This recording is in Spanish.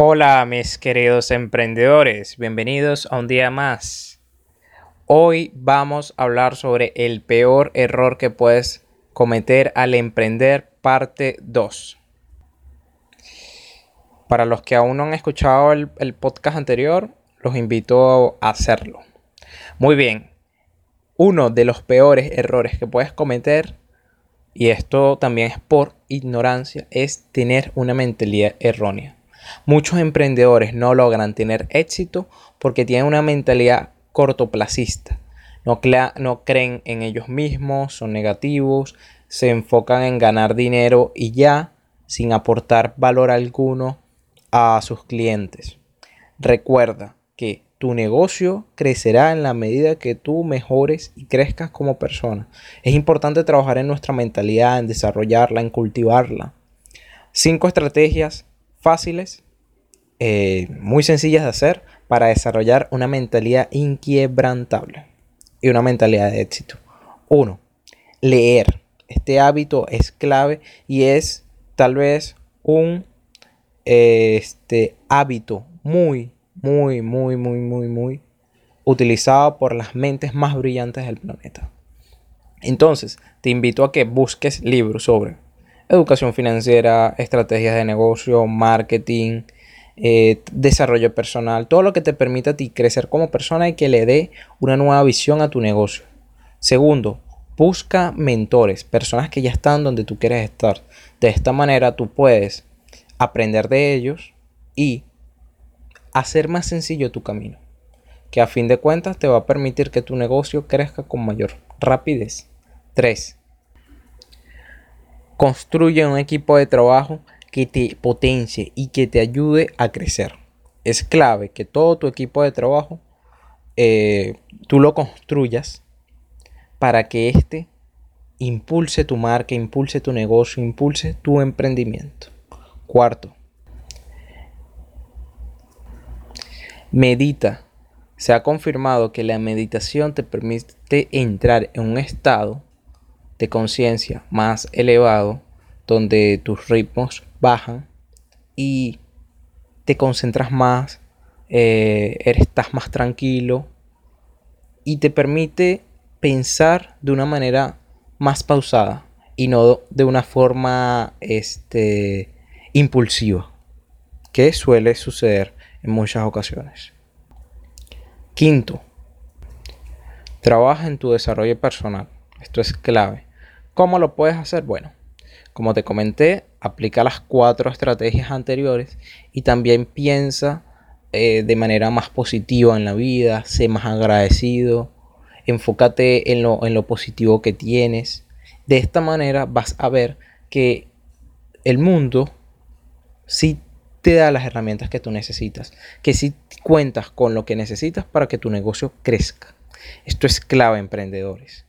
Hola mis queridos emprendedores, bienvenidos a un día más. Hoy vamos a hablar sobre el peor error que puedes cometer al emprender parte 2. Para los que aún no han escuchado el, podcast anterior, los invito a hacerlo. Muy bien, uno de los peores errores que puedes cometer, y esto también es por ignorancia, es tener una mentalidad errónea. Muchos emprendedores no logran tener éxito porque tienen una mentalidad cortoplacista. No, no creen en ellos mismos, son negativos, se enfocan en ganar dinero y ya, sin aportar valor alguno a sus clientes. Recuerda que tu negocio crecerá en la medida que tú mejores y crezcas como persona. Es importante trabajar en nuestra mentalidad, en desarrollarla, en cultivarla. Cinco estrategias fáciles, eh, muy sencillas de hacer para desarrollar una mentalidad inquebrantable y una mentalidad de éxito. Uno, leer. Este hábito es clave y es tal vez un este, hábito muy, muy, muy, muy, muy, muy utilizado por las mentes más brillantes del planeta. Entonces, te invito a que busques libros sobre educación financiera, estrategias de negocio, marketing, eh, desarrollo personal, todo lo que te permita a ti crecer como persona y que le dé una nueva visión a tu negocio. Segundo, busca mentores, personas que ya están donde tú quieres estar. De esta manera tú puedes aprender de ellos y hacer más sencillo tu camino, que a fin de cuentas te va a permitir que tu negocio crezca con mayor rapidez. 3. Construye un equipo de trabajo que te potencie y que te ayude a crecer. Es clave que todo tu equipo de trabajo eh, tú lo construyas para que éste impulse tu marca, impulse tu negocio, impulse tu emprendimiento. Cuarto, medita. Se ha confirmado que la meditación te permite entrar en un estado de conciencia más elevado, donde tus ritmos bajan y te concentras más, eh, estás más tranquilo y te permite pensar de una manera más pausada y no de una forma este, impulsiva, que suele suceder en muchas ocasiones. Quinto, trabaja en tu desarrollo personal. Esto es clave. ¿Cómo lo puedes hacer? Bueno, como te comenté, aplica las cuatro estrategias anteriores y también piensa eh, de manera más positiva en la vida, sé más agradecido, enfócate en lo, en lo positivo que tienes. De esta manera vas a ver que el mundo sí te da las herramientas que tú necesitas, que sí cuentas con lo que necesitas para que tu negocio crezca. Esto es clave, emprendedores.